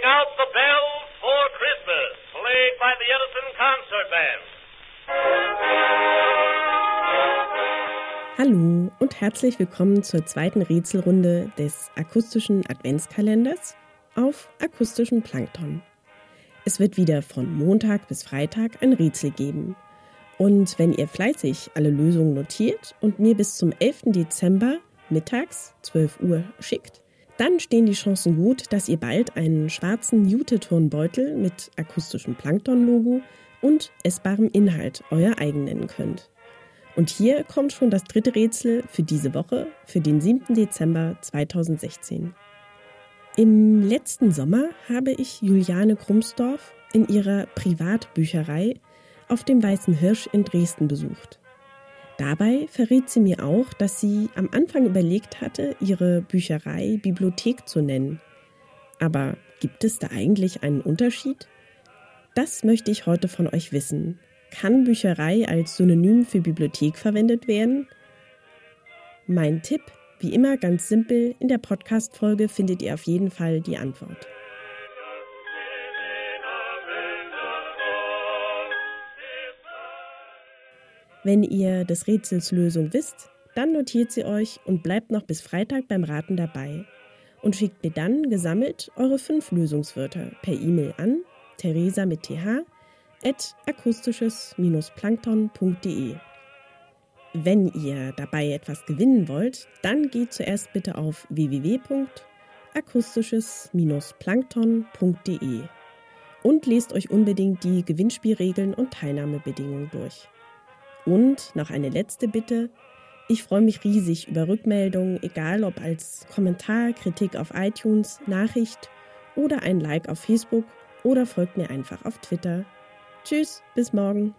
Ring out the bells for Christmas, played by the Edison Concert Band. Hallo und herzlich willkommen zur zweiten Rätselrunde des akustischen Adventskalenders auf akustischem Plankton. Es wird wieder von Montag bis Freitag ein Rätsel geben. Und wenn ihr fleißig alle Lösungen notiert und mir bis zum 11. Dezember mittags 12 Uhr schickt, dann stehen die Chancen gut, dass ihr bald einen schwarzen Jute-Turnbeutel mit akustischem Plankton-Logo und essbarem Inhalt euer eigen nennen könnt. Und hier kommt schon das dritte Rätsel für diese Woche, für den 7. Dezember 2016. Im letzten Sommer habe ich Juliane Krumsdorf in ihrer Privatbücherei auf dem Weißen Hirsch in Dresden besucht. Dabei verriet sie mir auch, dass sie am Anfang überlegt hatte, ihre Bücherei Bibliothek zu nennen. Aber gibt es da eigentlich einen Unterschied? Das möchte ich heute von euch wissen. Kann Bücherei als Synonym für Bibliothek verwendet werden? Mein Tipp, wie immer ganz simpel, in der Podcast-Folge findet ihr auf jeden Fall die Antwort. Wenn ihr des Rätsels Lösung wisst, dann notiert sie euch und bleibt noch bis Freitag beim Raten dabei und schickt mir dann gesammelt eure fünf Lösungswörter per E-Mail an theresa mit th at akustisches-plankton.de. Wenn ihr dabei etwas gewinnen wollt, dann geht zuerst bitte auf www.akustisches-plankton.de und lest euch unbedingt die Gewinnspielregeln und Teilnahmebedingungen durch. Und noch eine letzte Bitte. Ich freue mich riesig über Rückmeldungen, egal ob als Kommentar, Kritik auf iTunes, Nachricht oder ein Like auf Facebook oder folgt mir einfach auf Twitter. Tschüss, bis morgen.